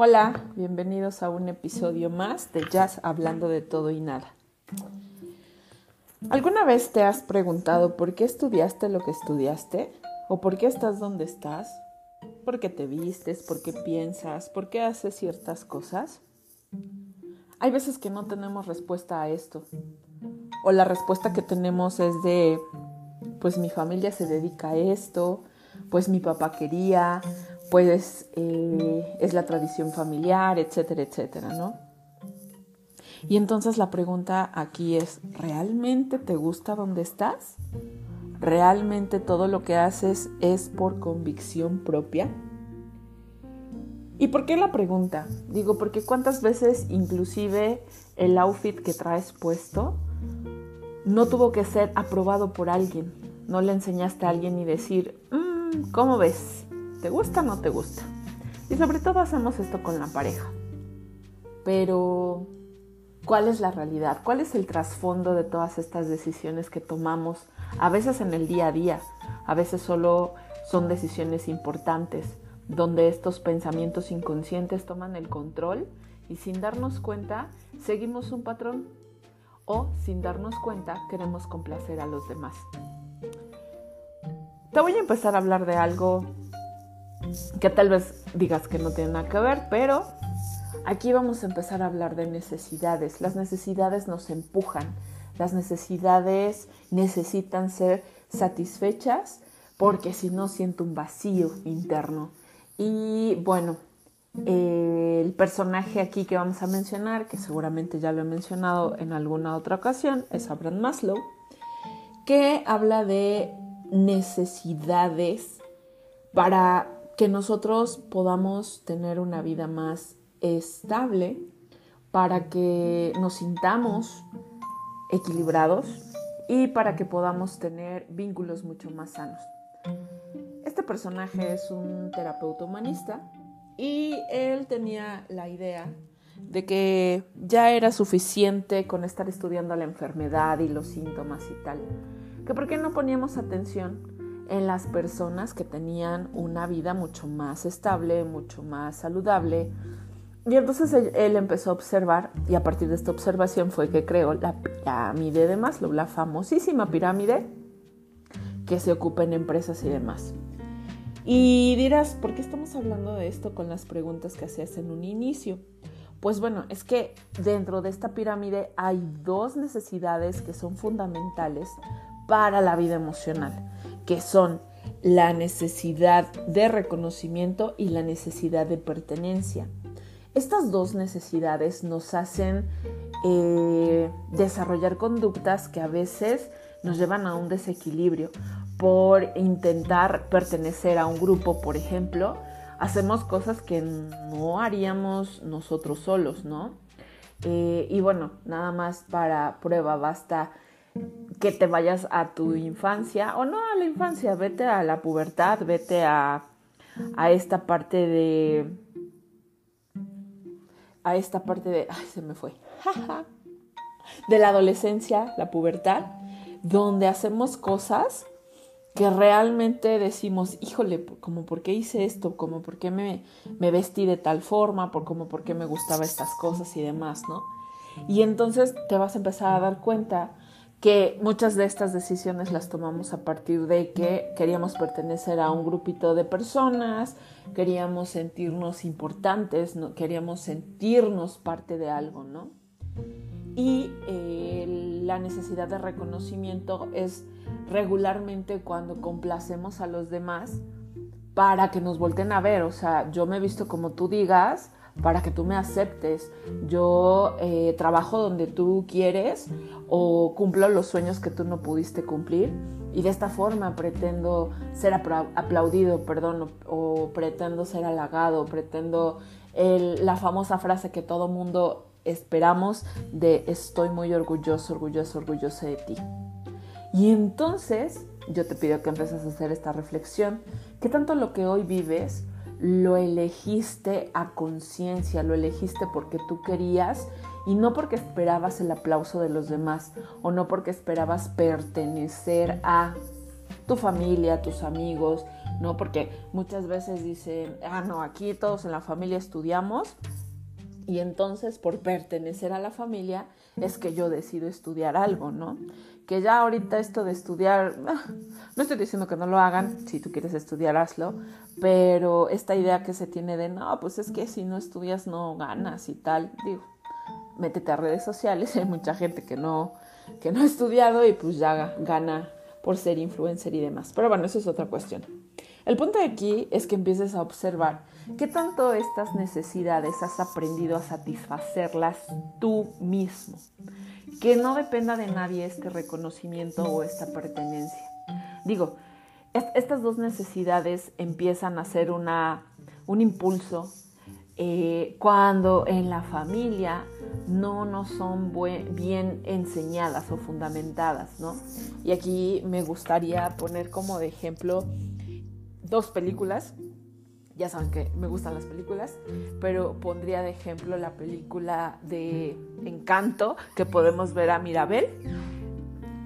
Hola, bienvenidos a un episodio más de Jazz hablando de todo y nada. ¿Alguna vez te has preguntado por qué estudiaste lo que estudiaste? ¿O por qué estás donde estás? ¿Por qué te vistes? ¿Por qué piensas? ¿Por qué haces ciertas cosas? Hay veces que no tenemos respuesta a esto. O la respuesta que tenemos es de, pues mi familia se dedica a esto, pues mi papá quería, pues es la tradición familiar, etcétera, etcétera, ¿no? Y entonces la pregunta aquí es, ¿realmente te gusta donde estás? ¿Realmente todo lo que haces es por convicción propia? ¿Y por qué la pregunta? Digo, porque cuántas veces inclusive el outfit que traes puesto no tuvo que ser aprobado por alguien. No le enseñaste a alguien y decir, mmm, ¿cómo ves? ¿Te gusta o no te gusta? Y sobre todo hacemos esto con la pareja. Pero, ¿cuál es la realidad? ¿Cuál es el trasfondo de todas estas decisiones que tomamos? A veces en el día a día, a veces solo son decisiones importantes, donde estos pensamientos inconscientes toman el control y sin darnos cuenta seguimos un patrón o sin darnos cuenta queremos complacer a los demás. Te voy a empezar a hablar de algo que tal vez digas que no tiene nada que ver, pero aquí vamos a empezar a hablar de necesidades. Las necesidades nos empujan, las necesidades necesitan ser satisfechas porque si no siento un vacío interno. Y bueno, el personaje aquí que vamos a mencionar, que seguramente ya lo he mencionado en alguna otra ocasión, es Abraham Maslow, que habla de necesidades para que nosotros podamos tener una vida más estable, para que nos sintamos equilibrados y para que podamos tener vínculos mucho más sanos. Este personaje es un terapeuta humanista y él tenía la idea de que ya era suficiente con estar estudiando la enfermedad y los síntomas y tal, que por qué no poníamos atención en las personas que tenían una vida mucho más estable, mucho más saludable. Y entonces él, empezó a observar y a partir de esta observación fue que creó la pirámide de Maslow, la famosísima pirámide que se ocupa en empresas y demás. Y dirás, ¿por qué estamos hablando de esto con las preguntas que hacías en un inicio? Pues bueno, es que dentro de esta pirámide hay dos necesidades que son fundamentales para la vida emocional que son la necesidad de reconocimiento y la necesidad de pertenencia. Estas dos necesidades nos hacen eh, desarrollar conductas que a veces nos llevan a un desequilibrio por intentar pertenecer a un grupo, por ejemplo, hacemos cosas que no haríamos nosotros solos, ¿no? Eh, y bueno, nada más para prueba, basta que te vayas a tu infancia, o no a la infancia, vete a la pubertad, vete a, a esta parte de... A esta parte de... Ay, se me fue. de la adolescencia, la pubertad, donde hacemos cosas que realmente decimos, híjole, como por qué hice esto, como por qué me, me vestí de tal forma, por como por qué me gustaba estas cosas y demás, ¿no? Y entonces te vas a empezar a dar cuenta que muchas de estas decisiones las tomamos a partir de que queríamos pertenecer a un grupito de personas, queríamos sentirnos importantes, ¿no? queríamos sentirnos parte de algo, ¿no? Y eh, la necesidad de reconocimiento es regularmente cuando complacemos a los demás para que nos volten a ver, o sea, yo me he visto como tú digas, para que tú me aceptes. Yo eh, trabajo donde tú quieres o cumplo los sueños que tú no pudiste cumplir y de esta forma pretendo ser aplaudido, perdón, o, pretendo ser halagado, pretendo la famosa frase que todo mundo esperamos de estoy muy orgulloso, orgulloso, orgulloso de ti. Y entonces yo te pido que empieces a hacer esta reflexión, que tanto lo que hoy vives lo elegiste a conciencia, lo elegiste porque tú querías y no porque esperabas el aplauso de los demás o no porque esperabas pertenecer a tu familia, tus amigos, ¿no? Porque muchas veces dicen, ah, no, aquí todos en la familia estudiamos y entonces por pertenecer a la familia es que yo decido estudiar algo, ¿no? Que ya ahorita esto de estudiar, no estoy diciendo que no lo hagan, si tú quieres estudiar hazlo, pero esta idea que se tiene de, no, pues es que si no estudias no ganas y tal, digo, métete a redes sociales, hay mucha gente que no, que no ha estudiado y pues ya gana por ser influencer y demás. Pero bueno, eso es otra cuestión. El punto de aquí es que empieces a observar qué tanto estas necesidades has aprendido a satisfacerlas tú mismo. Que no dependa de nadie este reconocimiento o esta pertenencia. Digo, estas dos necesidades empiezan a ser una, un impulso eh, cuando en la familia no nos son bien enseñadas o fundamentadas, ¿no? Y aquí me gustaría poner como de ejemplo dos películas. Ya saben que me gustan las películas, pero pondría de ejemplo la película de Encanto, que podemos ver a Mirabel,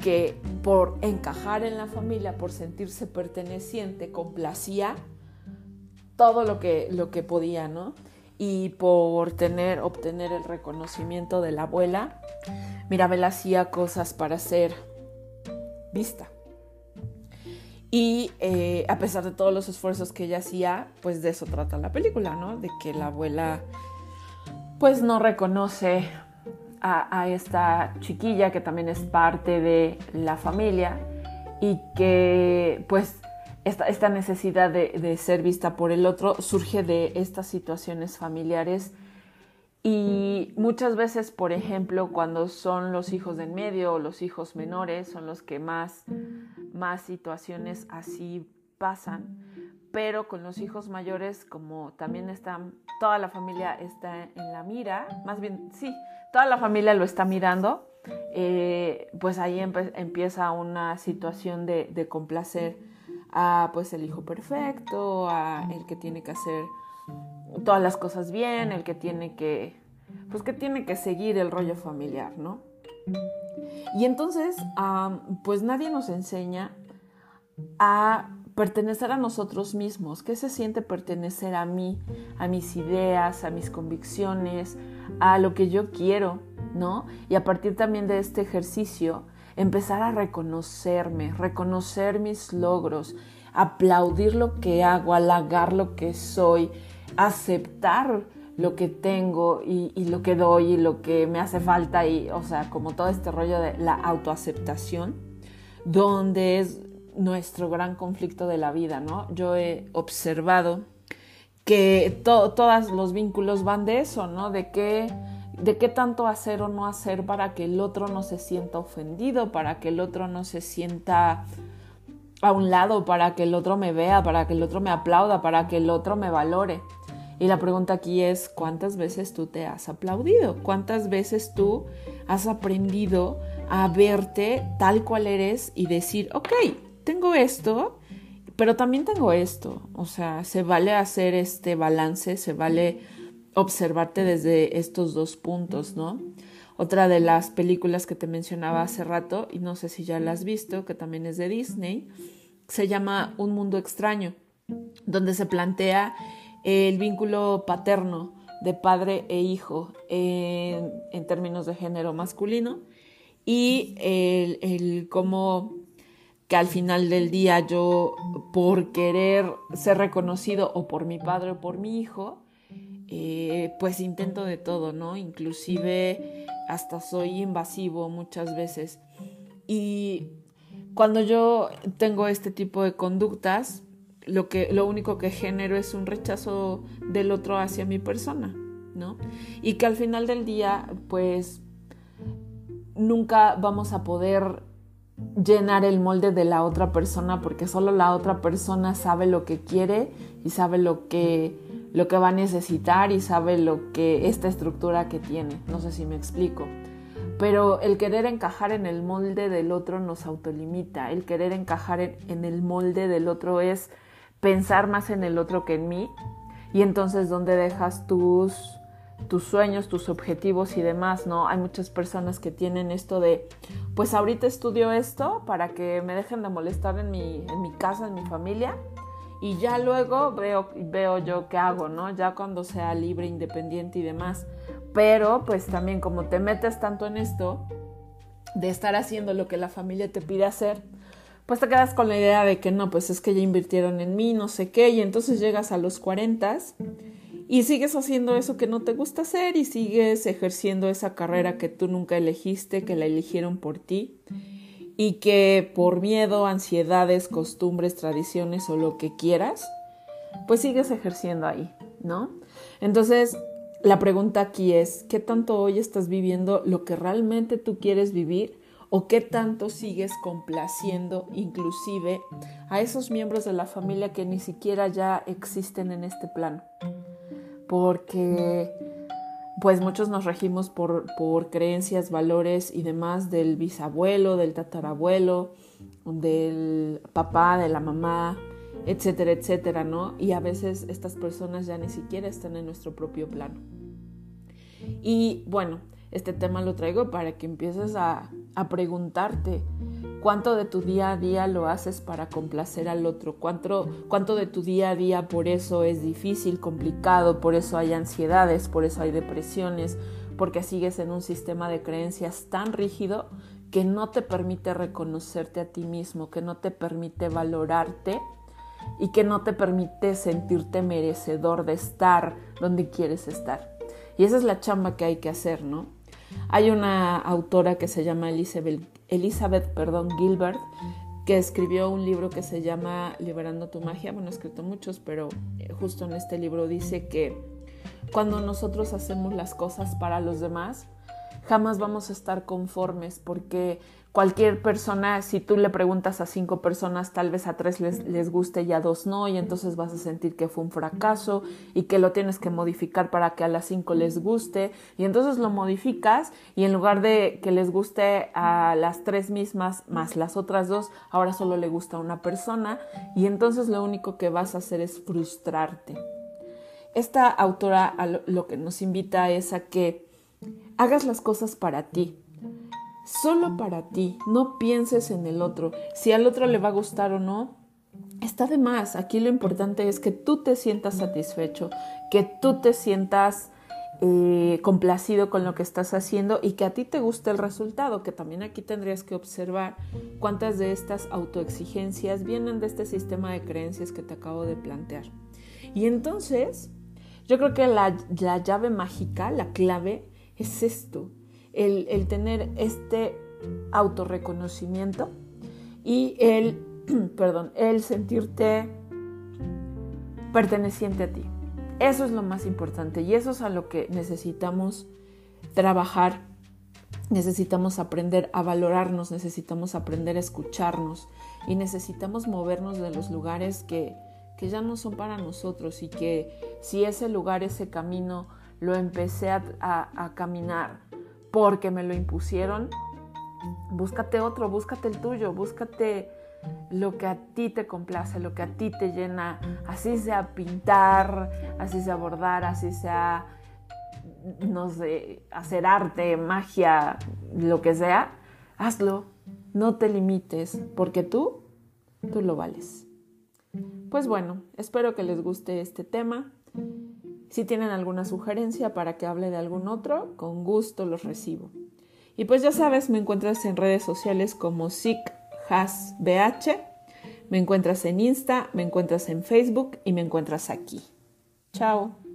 que por encajar en la familia, por sentirse perteneciente, complacía todo lo que, lo que podía, ¿no? Y por tener, obtener el reconocimiento de la abuela, Mirabel hacía cosas para ser vista. Y eh, a pesar de todos los esfuerzos que ella hacía, pues de eso trata la película, ¿no? De que la abuela pues no reconoce a, esta chiquilla que también es parte de la familia y que pues esta, necesidad de, ser vista por el otro surge de estas situaciones familiares y muchas veces, por ejemplo, cuando son los hijos de en medio o los hijos menores, son los que más, más situaciones así pasan. Pero con los hijos mayores, como también están, toda la familia está en la mira, más bien, sí, toda la familia lo está mirando, eh, pues ahí empieza una situación de, de complacer a pues el hijo perfecto, a el que tiene que hacer todas las cosas bien, el que tiene que, pues que tiene que seguir el rollo familiar, ¿no? Y entonces, pues nadie nos enseña a pertenecer a nosotros mismos. ¿Qué se siente pertenecer a mí, a mis ideas, a mis convicciones, a lo que yo quiero, ¿no? Y a partir también de este ejercicio, empezar a reconocerme, reconocer mis logros, aplaudir lo que hago, halagar lo que soy, aceptar lo que tengo y, lo que doy y lo que me hace falta y, o sea, como todo este rollo de la autoaceptación, donde es nuestro gran conflicto de la vida, ¿no? Yo he observado que todos los vínculos van de eso, ¿no? De qué, de qué tanto hacer o no hacer para que el otro no se sienta ofendido, para que el otro no se sienta a un lado, para que el otro me vea, para que el otro me aplauda, para que el otro me valore. Y la pregunta aquí es, ¿cuántas veces tú te has aplaudido? ¿Cuántas veces tú has aprendido a verte tal cual eres y decir, ok, tengo esto, pero también tengo esto? O sea, se vale hacer este balance, se vale observarte desde estos dos puntos, ¿no? Otra de las películas que te mencionaba hace rato, y no sé si ya la has visto, que también es de Disney, se llama Un Mundo Extraño, donde se plantea el vínculo paterno de padre e hijo en, términos de género masculino y el, cómo que al final del día yo por querer ser reconocido o por mi padre o por mi hijo, eh, pues intento de todo, ¿no? Inclusive hasta soy invasivo muchas veces. Y cuando yo tengo este tipo de conductas, lo, que, lo único que genero es un rechazo del otro hacia mi persona, ¿no? Y que al final del día, pues, nunca vamos a poder llenar el molde de la otra persona porque solo la otra persona sabe lo que quiere y sabe lo que, lo que va a necesitar y sabe lo que esta estructura que tiene. No sé si me explico. Pero el querer encajar en el molde del otro nos autolimita. El querer encajar en el molde del otro es pensar más en el otro que en mí y entonces dónde dejas tus tus sueños, tus objetivos y demás, ¿no? Hay muchas personas que tienen esto de, pues ahorita estudio esto para que me dejen de molestar en mi, en mi casa, en mi familia, y ya luego veo, veo yo qué hago, ¿no? Ya cuando sea libre, independiente y demás. Pero pues también como te metes tanto en esto de estar haciendo lo que la familia te pide hacer, pues te quedas con la idea de que no, pues es que ya invirtieron en mí, no sé qué, y entonces llegas a los 40 y sigues haciendo eso que no te gusta hacer y sigues ejerciendo esa carrera que tú nunca elegiste, que la eligieron por ti y que por miedo, ansiedades, costumbres, tradiciones o lo que quieras, pues sigues ejerciendo ahí, ¿no? Entonces, la pregunta aquí es, ¿qué tanto hoy estás viviendo lo que realmente tú quieres vivir? ¿O qué tanto sigues complaciendo inclusive a esos miembros de la familia que ni siquiera ya existen en este plano? Porque pues muchos nos regimos por, por creencias, valores y demás del bisabuelo, del tatarabuelo, del papá, de la mamá, etcétera, etcétera, ¿no? Y a veces estas personas ya ni siquiera están en nuestro propio plano. Y bueno, este tema lo traigo para que empieces a, a preguntarte cuánto de tu día a día lo haces para complacer al otro, cuánto, cuánto de tu día a día por eso es difícil, complicado, por eso hay ansiedades, por eso hay depresiones, porque sigues en un sistema de creencias tan rígido que no te permite reconocerte a ti mismo, que no te permite valorarte y que no te permite sentirte merecedor de estar donde quieres estar. Y esa es la chamba que hay que hacer, ¿no? Hay una autora que se llama Elizabeth, Elizabeth perdón, Gilbert que escribió un libro que se llama Liberando tu magia. Bueno, ha escrito muchos, pero eh, justo en este libro dice que cuando nosotros hacemos las cosas para los demás, jamás vamos a estar conformes porque cualquier persona, si tú le preguntas a cinco personas, tal vez a tres les, les, guste y a dos no, y entonces vas a sentir que fue un fracaso y que lo tienes que modificar para que a las cinco les guste, y entonces lo modificas y en lugar de que les guste a las tres mismas más las otras dos, ahora solo le gusta a una persona, y entonces lo único que vas a hacer es frustrarte. Esta autora lo que nos invita es a que hagas las cosas para ti, solo para ti, no pienses en el otro, si al otro le va a gustar o no. Está de más, aquí lo importante es que tú te sientas satisfecho, que tú te sientas eh, complacido con lo que estás haciendo y que a ti te guste el resultado, que también aquí tendrías que observar cuántas de estas autoexigencias vienen de este sistema de creencias que te acabo de plantear. Y entonces, yo creo que la, la llave mágica, la clave, es esto, el, tener este autorreconocimiento y el, perdón, el sentirte perteneciente a ti. Eso es lo más importante y eso es a lo que necesitamos trabajar, necesitamos aprender a valorarnos, necesitamos aprender a escucharnos y necesitamos movernos de los lugares que, que ya no son para nosotros y que si ese lugar, ese camino lo empecé a, a caminar porque me lo impusieron, búscate otro, búscate el tuyo, búscate lo que a ti te complace, lo que a ti te llena, así sea pintar, así sea bordar, así sea, no sé, hacer arte, magia, lo que sea, hazlo, no te limites, porque tú, tú lo vales. Pues bueno, espero que les guste este tema. Si tienen alguna sugerencia para que hable de algún otro, con gusto los recibo. Y pues ya sabes, me encuentras en redes sociales como SICHASBH, me encuentras en Insta, me encuentras en Facebook y me encuentras aquí. Chao.